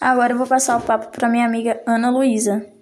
Agora eu vou passar o papo para minha amiga Ana Luísa.